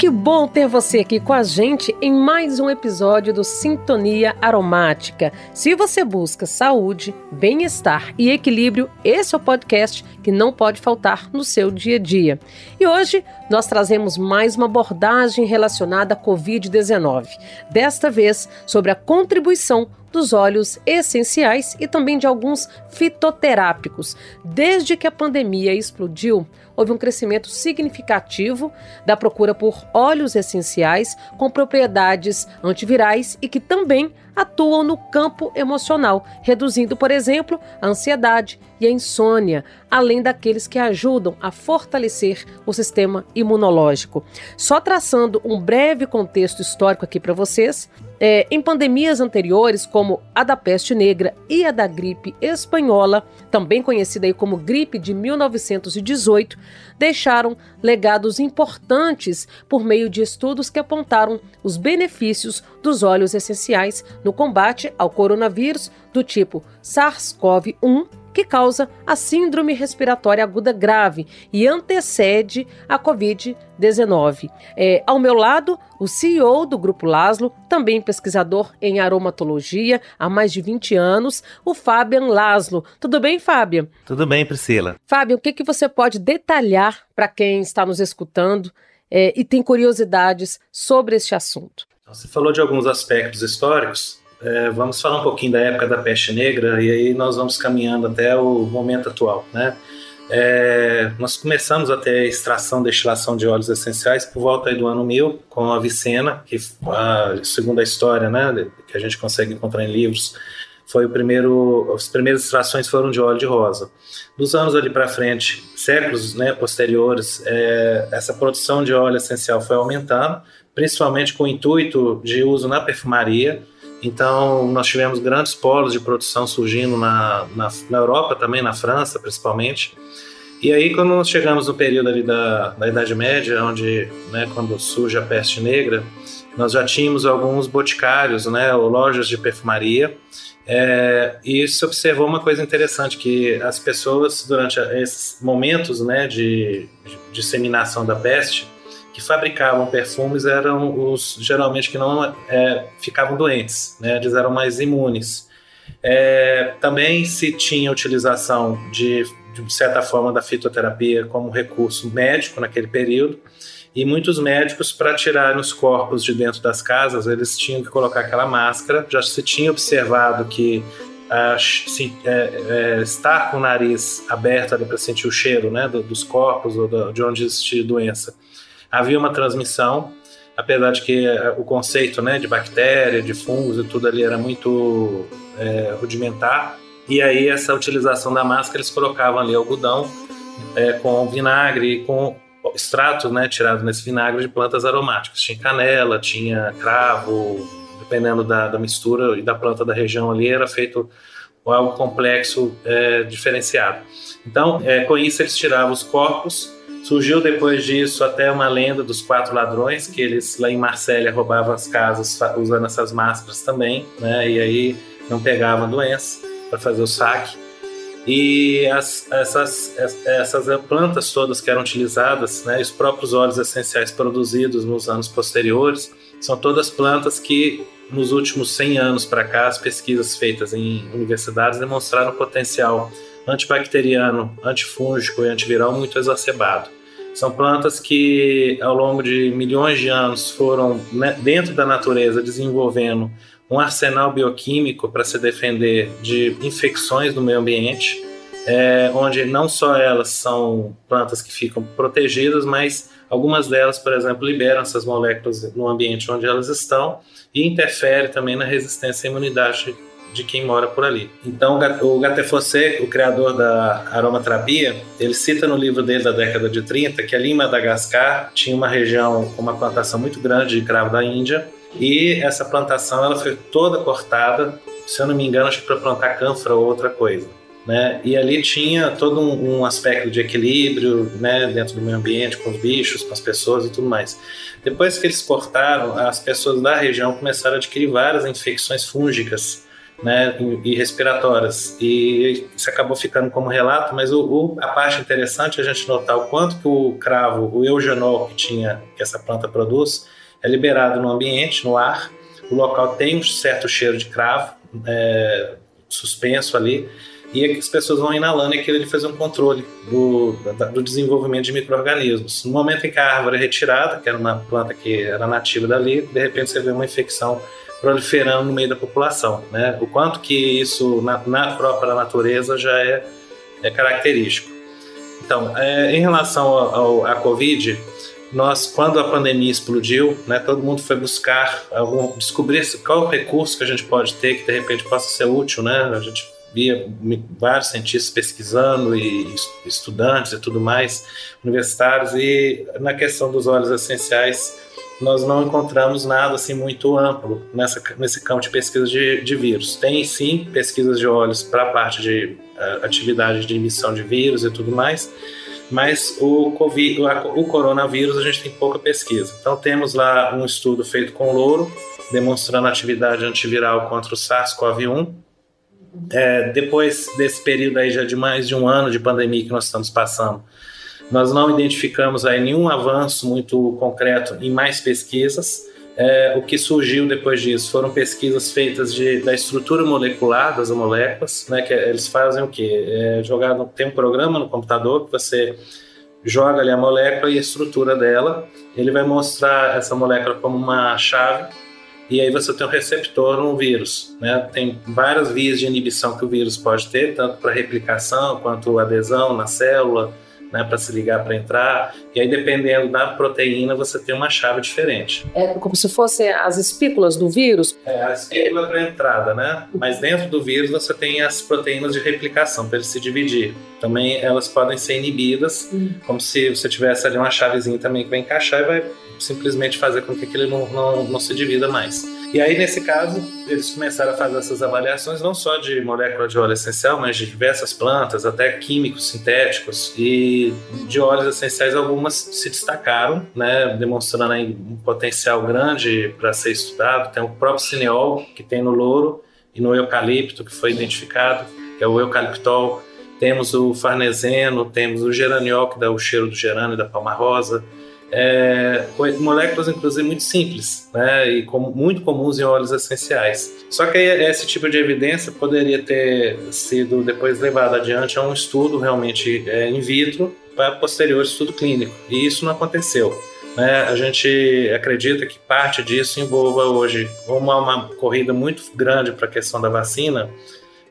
Que bom ter você aqui com a gente em mais um episódio do Sintonia Aromática. Se você busca saúde, bem-estar e equilíbrio, esse é o podcast que não pode faltar no seu dia a dia. E hoje nós trazemos mais uma abordagem relacionada à Covid-19, desta vez sobre a contribuição dos óleos essenciais e também de alguns fitoterápicos. Desde que a pandemia explodiu, houve um crescimento significativo da procura por óleos essenciais com propriedades antivirais e que também atuam no campo emocional, reduzindo, por exemplo, a ansiedade e a insônia, além daqueles que ajudam a fortalecer o sistema imunológico. Só traçando um breve contexto histórico aqui para vocês, é, em pandemias anteriores, como a da peste negra e a da gripe espanhola, também conhecida aí como gripe de 1918, deixaram legados importantes por meio de estudos que apontaram os benefícios dos óleos essenciais no combate ao coronavírus do tipo SARS-CoV-1 que causa a síndrome respiratória aguda grave e antecede a Covid-19. É, ao meu lado, o CEO do Grupo Laszlo, também pesquisador em aromatologia há mais de 20 anos, o Fabian Laszlo. Tudo bem, Fabian? Tudo bem, Priscila. Fabian, o que, que você pode detalhar para quem está nos escutando é, e tem curiosidades sobre este assunto? Você falou de alguns aspectos históricos é, vamos falar um pouquinho da época da peste negra e aí nós vamos caminhando até o momento atual, né? É, nós começamos a ter extração, destilação de óleos essenciais por volta do ano 1000 com a Vicena, que a, segundo a história, né, que a gente consegue encontrar em livros, foi o primeiro, as primeiras extrações foram de óleo de rosa. Dos anos ali para frente, séculos né, posteriores, é, essa produção de óleo essencial foi aumentando, principalmente com o intuito de uso na perfumaria então, nós tivemos grandes polos de produção surgindo na, na, na, Europa também, na França principalmente. E aí, quando nós chegamos no período ali da, da Idade Média, onde, né, quando surge a peste negra, nós já tínhamos alguns boticários, né, ou lojas de perfumaria, é, e se observou uma coisa interessante, que as pessoas, durante esses momentos né, de, de disseminação da peste, que fabricavam perfumes eram os geralmente que não é, ficavam doentes, né? eles eram mais imunes. É, também se tinha utilização de, de certa forma da fitoterapia como recurso médico naquele período e muitos médicos para tirar os corpos de dentro das casas eles tinham que colocar aquela máscara. Já se tinha observado que se, é, é, estar com o nariz aberto para sentir o cheiro né, do, dos corpos ou do, de onde existia doença havia uma transmissão, apesar de que eh, o conceito né, de bactéria, de fungos e tudo ali era muito é, rudimentar. E aí essa utilização da máscara, eles colocavam ali algodão é, com vinagre, com extrato né, tirado nesse vinagre de plantas aromáticas. Tinha canela, tinha cravo, dependendo da, da mistura e da planta da região ali, era feito algo complexo é, diferenciado. Então, é, com isso, eles tiravam os corpos Surgiu depois disso até uma lenda dos quatro ladrões, que eles lá em Marsella roubavam as casas usando essas máscaras também, né? E aí não pegavam doença para fazer o saque. E as, essas, essas plantas todas que eram utilizadas, né, os próprios óleos essenciais produzidos nos anos posteriores, são todas plantas que nos últimos 100 anos para cá, as pesquisas feitas em universidades demonstraram potencial antibacteriano, antifúngico e antiviral muito exacerbado. São plantas que, ao longo de milhões de anos, foram né, dentro da natureza desenvolvendo um arsenal bioquímico para se defender de infecções no meio ambiente, é, onde não só elas são plantas que ficam protegidas, mas algumas delas, por exemplo, liberam essas moléculas no ambiente onde elas estão e interfere também na resistência à imunidade de quem mora por ali. Então, o Gattefossé, o criador da aromaterapia, ele cita no livro dele da década de 30 que ali em Madagascar tinha uma região com uma plantação muito grande de cravo da Índia e essa plantação ela foi toda cortada, se eu não me engano, acho que para plantar cânfora ou outra coisa. Né? E ali tinha todo um, um, aspecto de equilíbrio né, dentro do meio ambiente, com os bichos, com as pessoas e tudo mais. Depois que eles cortaram, as pessoas da região começaram a adquirir várias infecções fúngicas né, e respiratórias. E isso acabou ficando como relato, mas o, o, a parte interessante é a gente notar o quanto que o cravo, o eugenol que tinha, que essa planta produz, é liberado no ambiente, no ar. O local tem um certo cheiro de cravo é, suspenso ali, e as pessoas vão inalando e aquilo ele faz um controle do, do desenvolvimento de micro-organismos. No momento em que a árvore é retirada, que era uma planta que era nativa dali, de repente você vê uma infecção proliferando no meio da população. Né? O quanto que isso na, na própria natureza já é, é característico. Então, é, em relação ao, ao, à Covid, nós, quando a pandemia explodiu, né, todo mundo foi buscar algum, descobrir qual recurso que a gente pode ter que de repente possa ser útil, né? A gente via vários cientistas pesquisando e estudantes e tudo mais, universitários, e na questão dos óleos essenciais nós não encontramos nada assim muito amplo nessa, nesse campo de pesquisa de, de vírus. Tem sim pesquisas de óleos para a parte de uh, atividade de emissão de vírus e tudo mais, mas o, COVID, o coronavírus a gente tem pouca pesquisa. Então temos lá um estudo feito com louro, demonstrando atividade antiviral contra o SARS-CoV-1. É, depois desse período aí já de mais de um ano de pandemia que nós estamos passando, nós não identificamos aí nenhum avanço muito concreto em mais pesquisas. É, o que surgiu depois disso foram pesquisas feitas de, da estrutura molecular das moléculas, né, que eles fazem o quê? É, jogado, tem um programa no computador que você joga ali a molécula e a estrutura dela, ele vai mostrar essa molécula como uma chave e aí você tem um receptor no vírus, né? Tem várias vias de inibição que o vírus pode ter, tanto para replicação quanto adesão na célula, né, para se ligar para entrar. E aí, dependendo da proteína, você tem uma chave diferente. É como se fossem as espículas do vírus? É, a espícula para entrada, né? Mas dentro do vírus você tem as proteínas de replicação para ele se dividir. Também elas podem ser inibidas, hum. como se você tivesse ali uma chavezinha também que vai encaixar e vai simplesmente fazer com que aquilo não, não, não se divida mais. E aí, nesse caso, eles começaram a fazer essas avaliações não só de molécula de óleo essencial, mas de diversas plantas, até químicos sintéticos e de óleos essenciais, algumas se destacaram, né, demonstrando um potencial grande para ser estudado. Tem o próprio cineol, que tem no louro, e no eucalipto, que foi identificado, que é o eucaliptol. Temos o farneseno, temos o geraniol, que dá o cheiro do gerânio e da palma rosa é, moléculas inclusive muito simples, né, e com, muito comuns em óleos essenciais. Só que esse tipo de evidência poderia ter sido depois levado adiante a um estudo realmente é, in vitro para posterior estudo clínico, e isso não aconteceu. Né? A gente acredita que parte disso envolva hoje uma, uma corrida muito grande para a questão da vacina.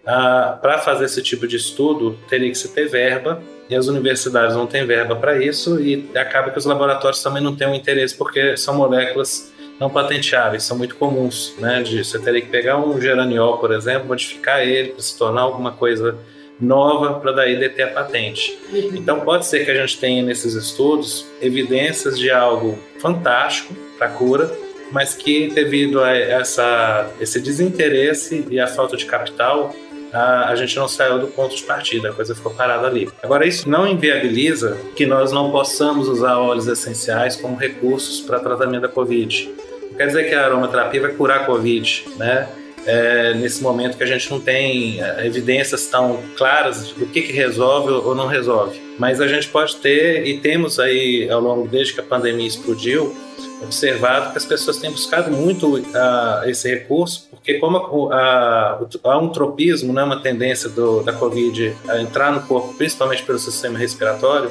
Ah, para fazer esse tipo de estudo, teria que se ter verba e as universidades não têm verba para isso e acaba que os laboratórios também não têm um interesse porque são moléculas não patenteáveis, são muito comuns, né? De, você teria que pegar um geraniol, por exemplo, modificar ele para se tornar alguma coisa nova para daí deter a patente. Então pode ser que a gente tenha nesses estudos evidências de algo fantástico para cura, mas que devido a essa, esse desinteresse e a falta de capital a, a gente não saiu do ponto de partida, a coisa ficou parada ali. Agora, isso não inviabiliza que nós não possamos usar óleos essenciais como recursos para tratamento da Covid. Não quer dizer que a aromaterapia vai curar a Covid, né? É, nesse momento que a gente não tem é, evidências tão claras do que, que resolve ou não resolve. Mas a gente pode ter, e temos aí ao longo, desde que a pandemia explodiu, observado que as pessoas têm buscado muito uh, esse recurso, porque como há um tropismo, né, uma tendência do, da Covid a entrar no corpo, principalmente pelo sistema respiratório,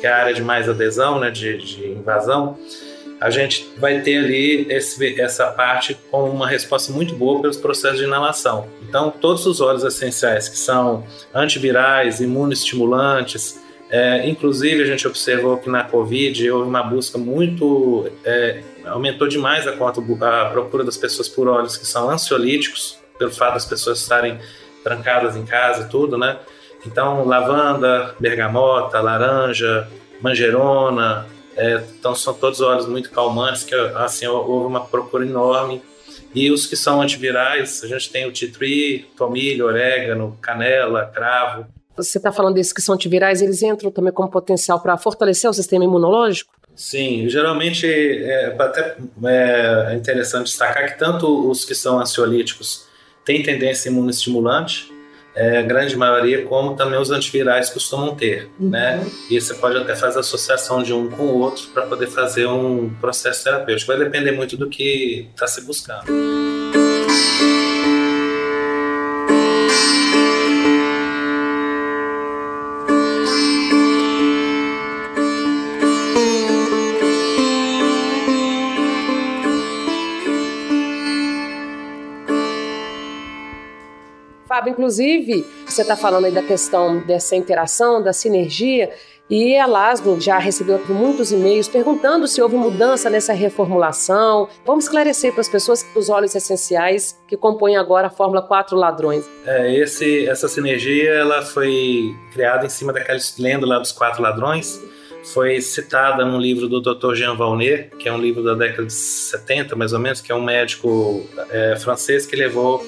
que é a área de mais adesão, né, de, de invasão, a gente vai ter ali esse, essa parte com uma resposta muito boa pelos processos de inalação. Então, todos os óleos essenciais que são antivirais, imunoestimulantes, é, inclusive, a gente observou que na Covid houve uma busca muito. É, aumentou demais a, conta, a procura das pessoas por óleos que são ansiolíticos, pelo fato das pessoas estarem trancadas em casa e tudo, né? Então, lavanda, bergamota, laranja, manjerona, é, então são todos óleos muito calmantes, que assim, houve uma procura enorme. E os que são antivirais, a gente tem o tea tree, tomilho, orégano, canela, cravo. Você está falando desses que são antivirais, eles entram também como potencial para fortalecer o sistema imunológico? Sim, geralmente é até é interessante destacar que tanto os que são ansiolíticos tem tendência imunoestimulante, é, grande maioria, como também os antivirais costumam ter, uhum. né? E você pode até fazer associação de um com o outro para poder fazer um processo terapêutico. Vai depender muito do que está se buscando. Inclusive, você está falando aí da questão dessa interação, da sinergia, e a Laslo já recebeu muitos e-mails perguntando se houve mudança nessa reformulação. Vamos esclarecer para as pessoas os óleos essenciais que compõem agora a Fórmula 4 Ladrões. É, esse, essa sinergia ela foi criada em cima daquela lenda lá dos quatro ladrões. Foi citada num livro do Dr. Jean Valnet, que é um livro da década de 70, mais ou menos, que é um médico é, francês que levou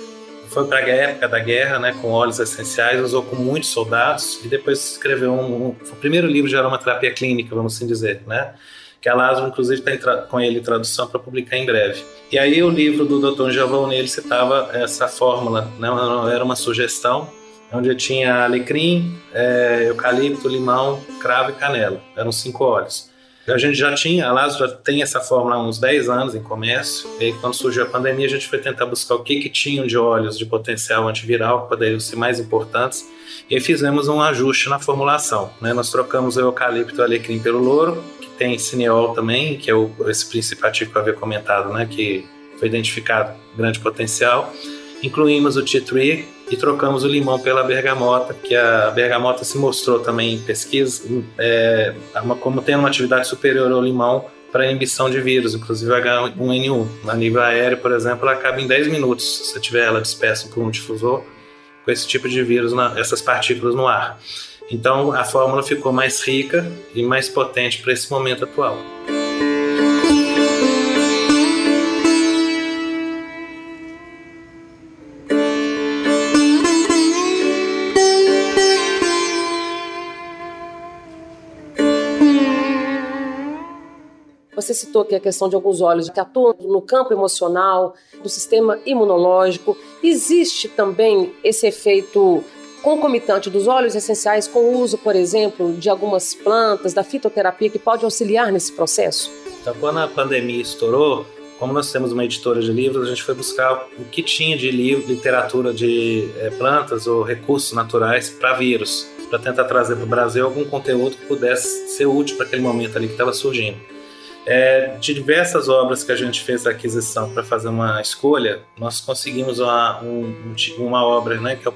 foi para a época da guerra, né, com óleos essenciais, usou com muitos soldados e depois escreveu um, um o primeiro livro de aromaterapia clínica, vamos assim dizer, né? Que a Lázaro, inclusive, está com ele tradução para publicar em breve. E aí o livro do Dr. Giovanni, ele citava essa fórmula, né? Era uma sugestão onde tinha alecrim, é, eucalipto, limão, cravo e canela. Eram cinco óleos. A gente já tinha, a Lazo já tem essa fórmula há uns 10 anos em comércio, e aí quando surgiu a pandemia a gente foi tentar buscar o que, que tinham de óleos de potencial antiviral que poderiam ser mais importantes, e fizemos um ajuste na formulação. Né? Nós trocamos o eucalipto e o alecrim pelo louro, que tem cineol também, que é o, esse princípio ativo que eu havia comentado, né? que foi identificado grande potencial. Incluímos o tea tree, e trocamos o limão pela bergamota, que a bergamota se mostrou também em pesquisa é, uma, como tendo uma atividade superior ao limão para inibição de vírus, inclusive H1N1. A nível aéreo, por exemplo, ela acaba em 10 minutos, se tiver ela dispersa por um difusor, com esse tipo de vírus, na, essas partículas no ar. Então a fórmula ficou mais rica e mais potente para esse momento atual. Você citou aqui a questão de alguns óleos que atuam no campo emocional, do sistema imunológico. Existe também esse efeito concomitante dos óleos essenciais com o uso, por exemplo, de algumas plantas, da fitoterapia, que pode auxiliar nesse processo? Então, quando a pandemia estourou, como nós temos uma editora de livros, a gente foi buscar o que tinha de livro, literatura de é, plantas ou recursos naturais para vírus, para tentar trazer para o Brasil algum conteúdo que pudesse ser útil para aquele momento ali que estava surgindo. É, de diversas obras que a gente fez a aquisição para fazer uma escolha, nós conseguimos uma, um, uma obra né, que é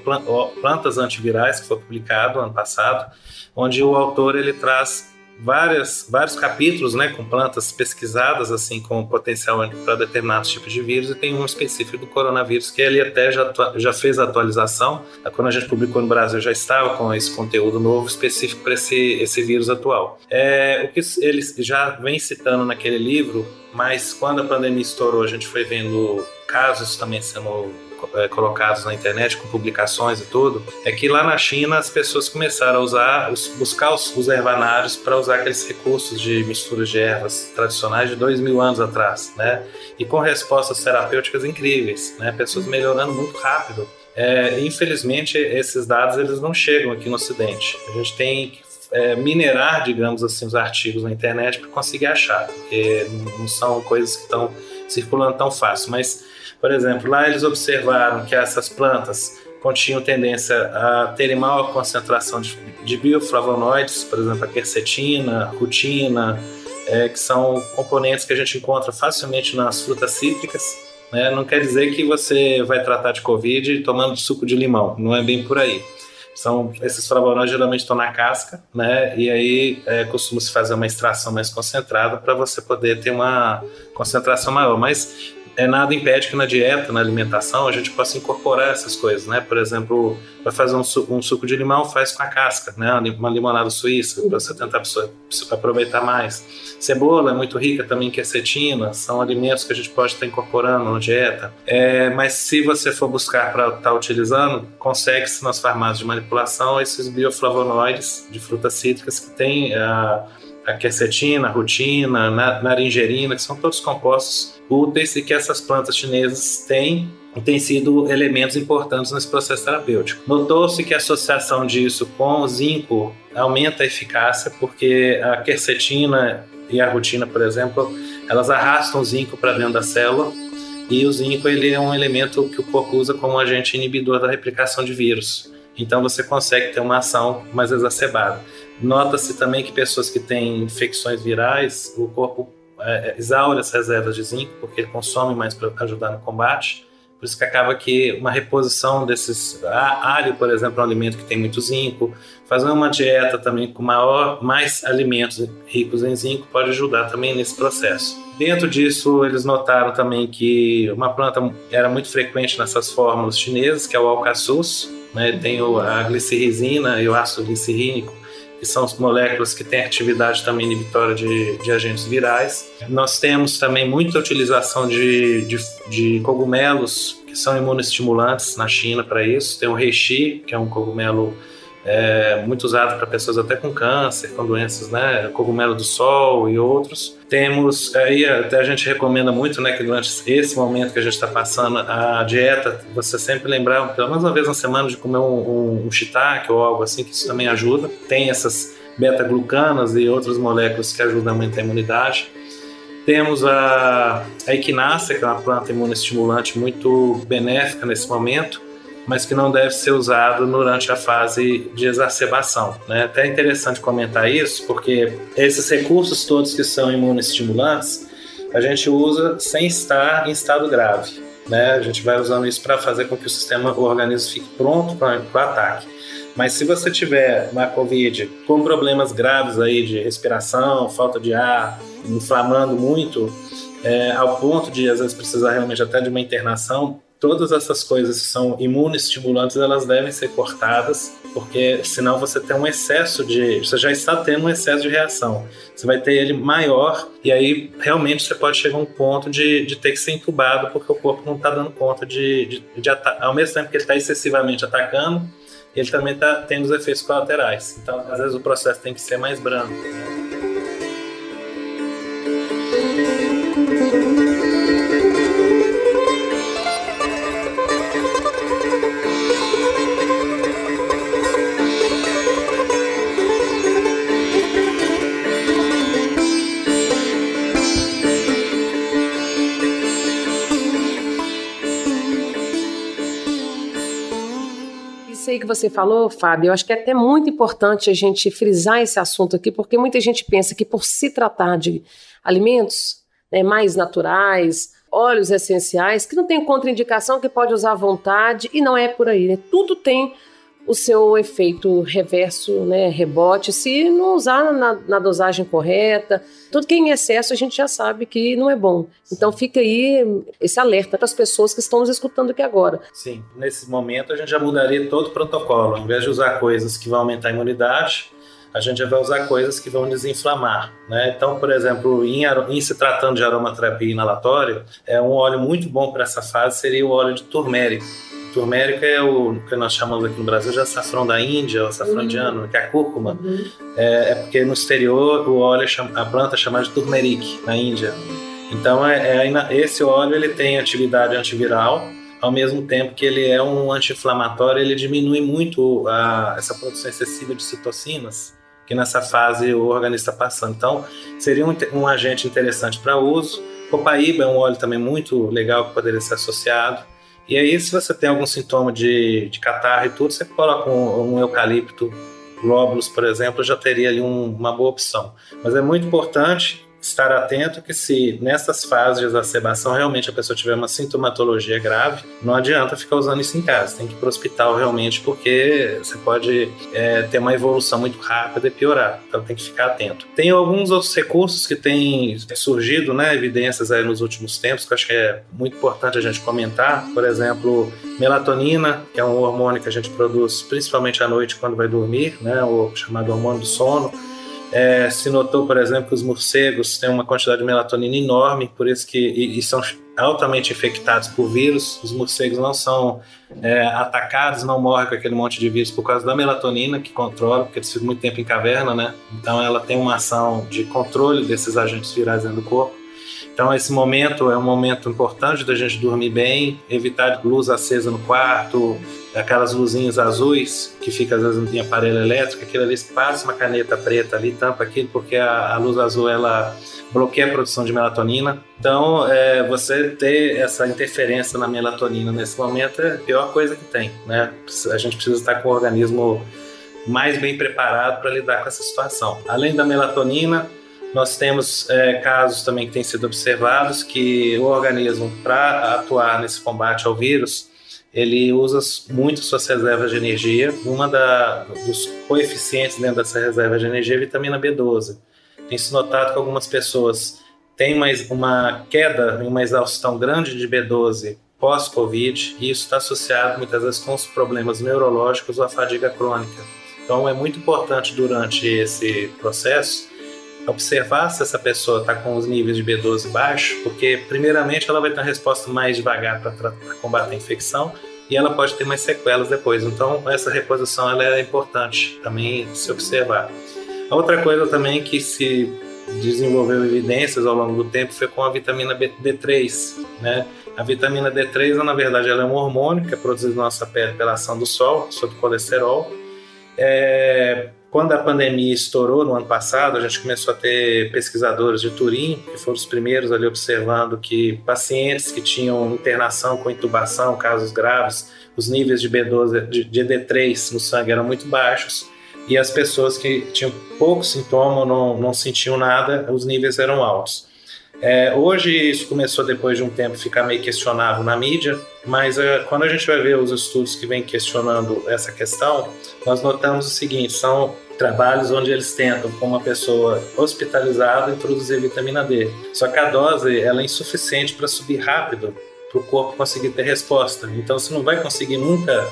Plantas Antivirais, que foi publicado ano passado, onde o autor ele traz várias, vários capítulos né, com plantas pesquisadas assim com potencial para determinados tipos de vírus e tem um específico do coronavírus que ele até já, já fez a atualização. Quando a gente publicou no Brasil já estava com esse conteúdo novo específico para esse, esse vírus atual. É, o que ele já vem citando naquele livro, mas quando a pandemia estourou a gente foi vendo casos também sendo é, colocados na internet com publicações e tudo, é que lá na China as pessoas começaram a usar, os, buscar os, os ervanários para usar aqueles recursos de mistura de ervas tradicionais de dois mil anos atrás, né? E com respostas terapêuticas incríveis, né? Pessoas melhorando muito rápido. É, infelizmente esses dados eles não chegam aqui no Ocidente. A gente tem que é, minerar, digamos assim, os artigos na internet para conseguir achar, porque não são coisas que estão circulando tão fácil. Mas por exemplo, lá eles observaram que essas plantas continham tendência a terem maior concentração de, de bioflavonoides, por exemplo, a quercetina, rutina, é, que são componentes que a gente encontra facilmente nas frutas cítricas. Né? Não quer dizer que você vai tratar de Covid tomando suco de limão, não é bem por aí. São, esses flavonoides geralmente estão na casca, né? E aí é, costuma-se fazer uma extração mais concentrada para você poder ter uma concentração maior. Mas é, nada impede que na dieta, na alimentação, a gente possa incorporar essas coisas, né? Por exemplo, vai fazer um, su um suco de limão, faz com a casca, né? Uma limonada suíça, para você tentar aproveitar mais. Cebola é muito rica também em quercetina, são alimentos que a gente pode estar incorporando na dieta. É, mas se você for buscar para estar tá utilizando, consegue-se nas farmácias de manipulação esses bioflavonoides de frutas cítricas que têm a, a quercetina, a rutina, a naringerina, que são todos compostos úteis e que essas plantas chinesas têm têm sido elementos importantes nesse processo terapêutico. Notou-se que a associação disso com o zinco aumenta a eficácia, porque a quercetina e a rutina, por exemplo, elas arrastam o zinco para dentro da célula e o zinco ele é um elemento que o corpo usa como agente inibidor da replicação de vírus. Então você consegue ter uma ação mais exacerbada. Nota-se também que pessoas que têm infecções virais, o corpo é, exaure as reservas de zinco, porque ele consome mais para ajudar no combate. Por isso que acaba que uma reposição desses alho, por exemplo, é um alimento que tem muito zinco, fazer uma dieta também com maior, mais alimentos ricos em zinco pode ajudar também nesse processo. Dentro disso, eles notaram também que uma planta era muito frequente nessas fórmulas chinesas, que é o alcaçuz, né? Tem a glicerrizina e o ácido glicerínico, que são as moléculas que têm atividade também inibitória de, de agentes virais. Nós temos também muita utilização de, de, de cogumelos que são imunoestimulantes na China para isso. Tem o reishi, que é um cogumelo é, muito usado para pessoas até com câncer, com doenças, né, cogumelo do sol e outros. Temos, aí até a gente recomenda muito, né, que durante esse momento que a gente está passando, a dieta, você sempre lembrar, pelo menos uma vez na semana, de comer um, um, um shiitake ou algo assim, que isso também ajuda. Tem essas beta-glucanas e outras moléculas que ajudam a aumentar a imunidade. Temos a, a equinácea, que é uma planta imunoestimulante muito benéfica nesse momento mas que não deve ser usado durante a fase de exacerbação. Né? Até é interessante comentar isso, porque esses recursos todos que são imunoestimulantes, a gente usa sem estar em estado grave. Né? A gente vai usando isso para fazer com que o sistema, o organismo fique pronto para o ataque. Mas se você tiver uma COVID com problemas graves aí de respiração, falta de ar, inflamando muito, é, ao ponto de às vezes precisar realmente até de uma internação, todas essas coisas que são imunoestimulantes, elas devem ser cortadas, porque senão você tem um excesso de. Você já está tendo um excesso de reação. Você vai ter ele maior, e aí realmente você pode chegar a um ponto de, de ter que ser entubado, porque o corpo não está dando conta de. de, de ao mesmo tempo que ele está excessivamente atacando, ele também está tendo os efeitos colaterais. Então, às vezes, o processo tem que ser mais brando. Aí que você falou, Fábio, eu acho que é até muito importante a gente frisar esse assunto aqui, porque muita gente pensa que por se tratar de alimentos né, mais naturais, óleos essenciais, que não tem contraindicação, que pode usar à vontade, e não é por aí. Né? Tudo tem o seu efeito reverso, né, rebote, se não usar na, na, dosagem correta. Tudo que é em excesso a gente já sabe que não é bom. Então fica aí esse alerta para as pessoas que estão nos escutando aqui agora. Sim, nesse momento a gente já mudaria todo o protocolo. Ao invés de usar coisas que vão aumentar a imunidade, a gente já vai usar coisas que vão desinflamar. Né? Então, por exemplo, em, em, se tratando de aromaterapia inalatória, é um óleo muito bom para essa fase seria o óleo de turmérico turmérico é o que nós chamamos aqui no Brasil de açafrão da Índia, o açafrão uhum. indiano, que é a cúrcuma. Uhum. É, é, porque no exterior o óleo, é a planta é chamada de turmeric na Índia. Então é, é, esse óleo ele tem atividade antiviral, ao mesmo tempo que ele é um anti-inflamatório, ele diminui muito a, essa produção excessiva de citocinas que nessa fase o organismo está passando. Então seria um, um agente interessante para uso. Copaíba é um óleo também muito legal que poderia ser associado. E aí, se você tem algum sintoma de, de catarro e tudo, você coloca um, um eucalipto glóbulos, por exemplo, já teria ali um, uma boa opção. Mas é muito importante estar atento que se nessas fases de exacerbação realmente a pessoa tiver uma sintomatologia grave, não adianta ficar usando isso em casa, tem que ir para o hospital realmente, porque você pode é, ter uma evolução muito rápida e piorar, então tem que ficar atento. Tem alguns outros recursos que têm surgido, né, evidências aí nos últimos tempos, que eu acho que é muito importante a gente comentar, por exemplo, melatonina, que é um hormônio que a gente produz principalmente à noite quando vai dormir, né, o chamado hormônio do sono, é, se notou, por exemplo, que os morcegos têm uma quantidade de melatonina enorme, por isso que e, e são altamente infectados por vírus. Os morcegos não são é, atacados, não morrem com aquele monte de vírus por causa da melatonina que controla, porque eles ficam muito tempo em caverna, né? Então ela tem uma ação de controle desses agentes virais dentro do corpo. Então, esse momento é um momento importante da gente dormir bem, evitar luz acesa no quarto, aquelas luzinhas azuis que fica às vezes em aparelho elétrico, aquilo ali passa uma caneta preta ali, tampa aquilo, porque a, a luz azul ela bloqueia a produção de melatonina. Então, é, você ter essa interferência na melatonina nesse momento é a pior coisa que tem, né? A gente precisa estar com o organismo mais bem preparado para lidar com essa situação. Além da melatonina, nós temos é, casos também que têm sido observados que o organismo, para atuar nesse combate ao vírus, ele usa muito suas reservas de energia. Uma da, dos coeficientes dentro dessa reserva de energia é a vitamina B12 tem se notado que algumas pessoas têm mais uma queda, uma exaustão grande de B12 pós-Covid, e isso está associado muitas vezes com os problemas neurológicos ou a fadiga crônica. Então é muito importante durante esse processo observar se essa pessoa está com os níveis de B12 baixos, porque primeiramente ela vai ter uma resposta mais devagar para combater a infecção e ela pode ter mais sequelas depois. Então essa reposição ela é importante também se observar. Outra coisa também que se desenvolveu evidências ao longo do tempo foi com a vitamina D3, né? A vitamina D3, na verdade, ela é um hormônio que é produzido na nossa pele pela ação do sol sobre o colesterol. É, quando a pandemia estourou no ano passado, a gente começou a ter pesquisadores de Turim, que foram os primeiros ali observando que pacientes que tinham internação com intubação, casos graves, os níveis de B12, de, de D3 no sangue eram muito baixos e as pessoas que tinham pouco sintoma, não, não sentiam nada, os níveis eram altos. É, hoje isso começou depois de um tempo ficar meio questionável na mídia, mas é, quando a gente vai ver os estudos que vêm questionando essa questão, nós notamos o seguinte: são trabalhos onde eles tentam, com uma pessoa hospitalizada, introduzir vitamina D. Só que a dose ela é insuficiente para subir rápido para o corpo conseguir ter resposta. Então você não vai conseguir nunca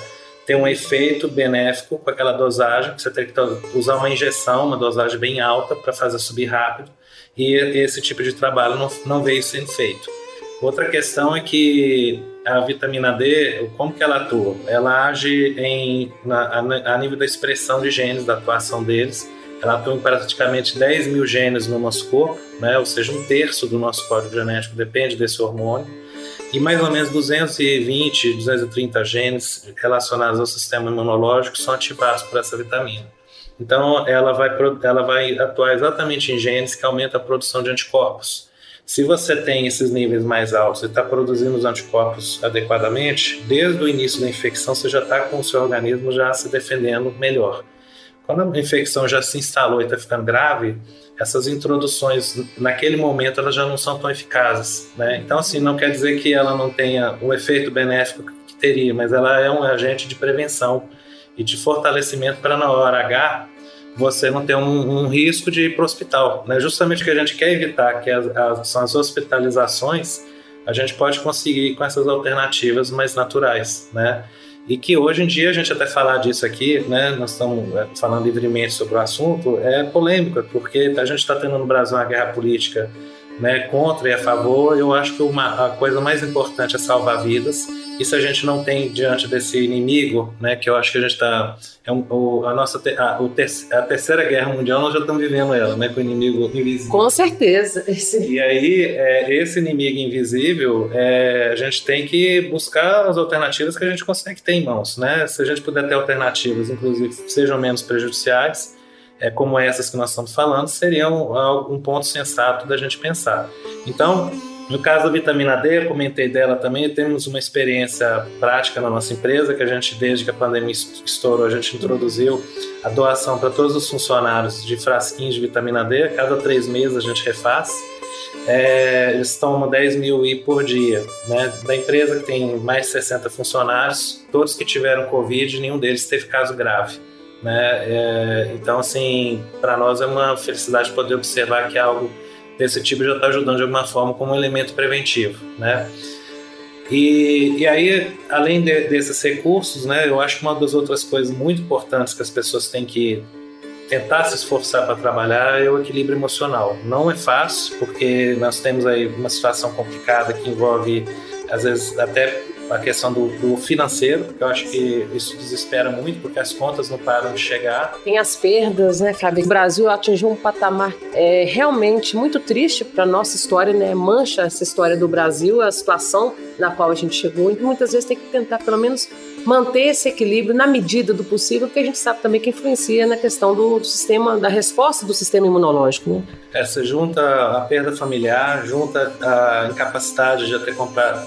ter um efeito benéfico com aquela dosagem, você tem que usar uma injeção, uma dosagem bem alta para fazer subir rápido, e esse tipo de trabalho não, não veio sendo feito. Outra questão é que a vitamina D, como que ela atua? Ela age em, na, a nível da expressão de genes, da atuação deles, ela atua em praticamente 10 mil genes no nosso corpo, né? ou seja, um terço do nosso código genético depende desse hormônio e mais ou menos 220, 230 genes relacionados ao sistema imunológico são ativados por essa vitamina. Então, ela vai, ela vai atuar exatamente em genes que aumentam a produção de anticorpos. Se você tem esses níveis mais altos e está produzindo os anticorpos adequadamente, desde o início da infecção você já está com o seu organismo já se defendendo melhor. Quando a infecção já se instalou e está ficando grave, essas introduções naquele momento elas já não são tão eficazes, né? Então assim não quer dizer que ela não tenha o efeito benéfico que teria, mas ela é um agente de prevenção e de fortalecimento para na hora H você não ter um, um, risco de ir para o hospital, né? Justamente o que a gente quer evitar que as, as, são as hospitalizações, a gente pode conseguir com essas alternativas mais naturais, né? e que hoje em dia a gente até falar disso aqui, né, nós estamos é, falando livremente sobre o assunto, é polêmico, porque a gente está tendo no Brasil uma guerra política né, contra e a favor, eu acho que uma, a coisa mais importante é salvar vidas. E se a gente não tem diante desse inimigo, né, que eu acho que a gente está. É um, a nossa a, ter, a terceira guerra mundial, nós já estamos vivendo ela, né, com o inimigo invisível. Com certeza. E aí, é, esse inimigo invisível, é, a gente tem que buscar as alternativas que a gente consegue ter em mãos. Né? Se a gente puder ter alternativas, inclusive, sejam menos prejudiciais é, como essas que nós estamos falando, seriam um ponto sensato da gente pensar. Então, no caso da vitamina D, eu comentei dela também, temos uma experiência prática na nossa empresa, que a gente, desde que a pandemia estourou, a gente introduziu a doação para todos os funcionários de frasquinhos de vitamina D, a cada três meses a gente refaz. É, eles tomam 10 mil I por dia. Né? Da empresa que tem mais de 60 funcionários, todos que tiveram Covid, nenhum deles teve caso grave. Né? É, então, assim, para nós é uma felicidade poder observar que algo desse tipo já está ajudando de alguma forma como um elemento preventivo, né? E, e aí, além de, desses recursos, né, eu acho que uma das outras coisas muito importantes que as pessoas têm que tentar se esforçar para trabalhar é o equilíbrio emocional. Não é fácil, porque nós temos aí uma situação complicada que envolve, às vezes, até a questão do, do, financeiro, que eu acho que isso desespera muito, porque as contas não param de chegar. Tem as perdas, né, Fábio? O Brasil atingiu um patamar é, realmente muito triste para nossa história, né? Mancha essa história do Brasil, a situação na qual a gente chegou. E muitas vezes tem que tentar, pelo menos, manter esse equilíbrio na medida do possível, porque a gente sabe também que influencia na questão do, do sistema, da resposta do sistema imunológico, né? É, você junta a perda familiar, junta a incapacidade de até comprar,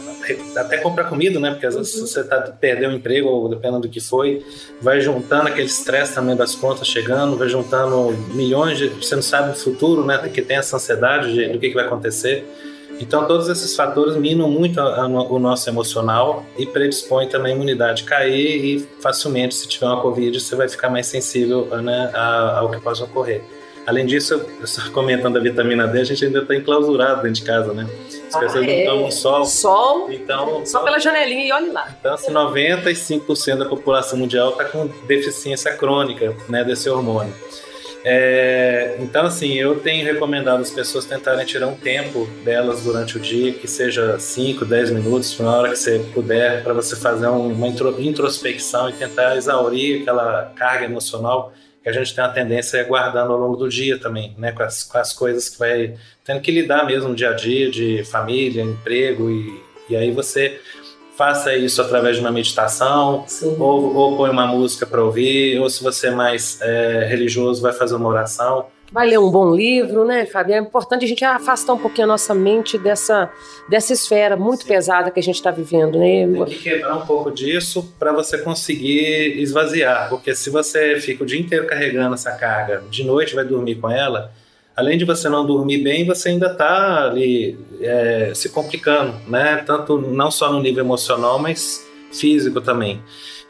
até comprar comida, né? Porque às vezes uhum. você tá, perdeu o emprego, ou dependendo do que foi, vai juntando aquele estresse também das contas chegando, vai juntando milhões de. Você não sabe o futuro, né? Que tem essa ansiedade de, do que, que vai acontecer. Então, todos esses fatores minam muito a, a, o nosso emocional e predispõem também a imunidade cair e facilmente, se tiver uma Covid, você vai ficar mais sensível né, ao que possa ocorrer. Além disso, só comentando a vitamina D, a gente ainda está enclausurado dentro de casa, né? As ah, pessoas é. não tomam sol. Sol? Então, só pela janelinha e olhe lá. Então, se 95% da população mundial está com deficiência crônica né, desse hormônio. É, então, assim, eu tenho recomendado as pessoas tentarem tirar um tempo delas durante o dia, que seja 5, 10 minutos, na hora que você puder, para você fazer uma introspecção e tentar exaurir aquela carga emocional que a gente tem a tendência a ir guardando ao longo do dia também, né? Com as, com as coisas que vai tendo que lidar mesmo no dia a dia, de família, emprego, e, e aí você faça isso através de uma meditação, ou, ou põe uma música para ouvir, ou se você é mais é, religioso, vai fazer uma oração. Vai ler um bom livro, né, Fábio? É importante a gente afastar um pouquinho a nossa mente dessa, dessa esfera muito pesada que a gente está vivendo, né? Tem que quebrar um pouco disso para você conseguir esvaziar, porque se você fica o dia inteiro carregando essa carga, de noite vai dormir com ela, além de você não dormir bem, você ainda está ali é, se complicando, né? Tanto não só no nível emocional, mas físico também.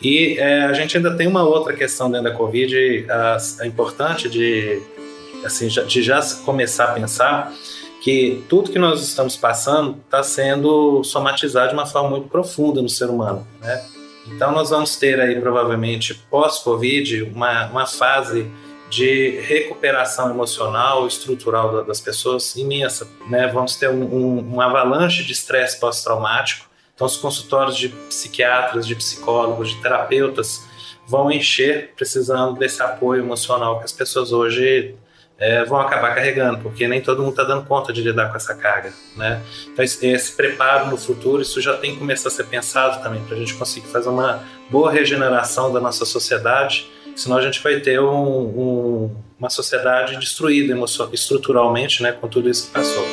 E é, a gente ainda tem uma outra questão dentro da Covid, a, a importante de, assim, de já começar a pensar que tudo que nós estamos passando está sendo somatizado de uma forma muito profunda no ser humano, né? Então nós vamos ter aí provavelmente pós-Covid uma, uma fase de recuperação emocional, estrutural das pessoas imensa. Né? Vamos ter um, um, um avalanche de estresse pós-traumático. Então, os consultórios de psiquiatras, de psicólogos, de terapeutas vão encher precisando desse apoio emocional que as pessoas hoje é, vão acabar carregando, porque nem todo mundo está dando conta de lidar com essa carga, né? Então esse, esse, preparo no futuro, isso já tem que começar a ser pensado também para a gente conseguir fazer uma boa regeneração da nossa sociedade senão a gente vai ter um, um, uma sociedade destruída estruturalmente né, com tudo isso que passou.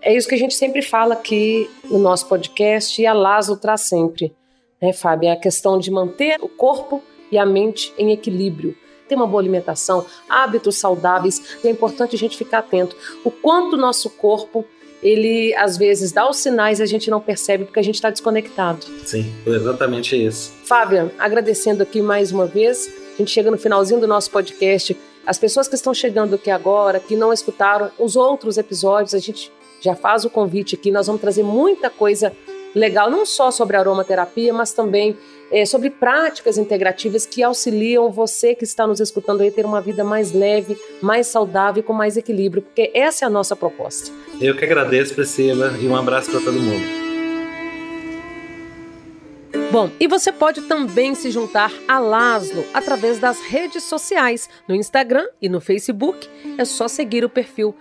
É isso que a gente sempre fala aqui no nosso podcast e a Lázaro traz sempre, né, Fábio? É a questão de manter o corpo e a mente em equilíbrio ter uma boa alimentação, hábitos saudáveis. É importante a gente ficar atento. O quanto o nosso corpo ele às vezes dá os sinais e a gente não percebe porque a gente está desconectado. Sim, exatamente isso. Fábio, agradecendo aqui mais uma vez, a gente chega no finalzinho do nosso podcast. As pessoas que estão chegando aqui agora, que não escutaram os outros episódios, a gente já faz o convite aqui. Nós vamos trazer muita coisa legal, não só sobre aromaterapia, mas também é, sobre práticas integrativas que auxiliam você que está nos escutando aí ter uma vida mais leve, mais saudável e com mais equilíbrio, porque essa é a nossa proposta. Eu que agradeço, Priscila, e um abraço para todo mundo. Bom, e você pode também se juntar a Laszlo através das redes sociais, no Instagram e no Facebook. É só seguir o perfil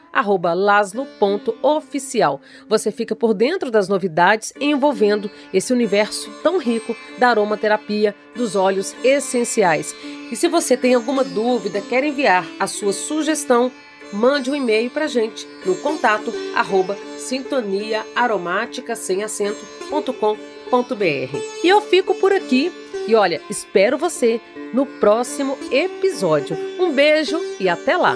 laslo.oficial. Você fica por dentro das novidades envolvendo esse universo tão rico da aromaterapia dos óleos essenciais. E se você tem alguma dúvida, quer enviar a sua sugestão, mande um e-mail para gente no contato arroba sintonia aromática sem acento.com.br e eu fico por aqui e olha, espero você no próximo episódio. Um beijo e até lá!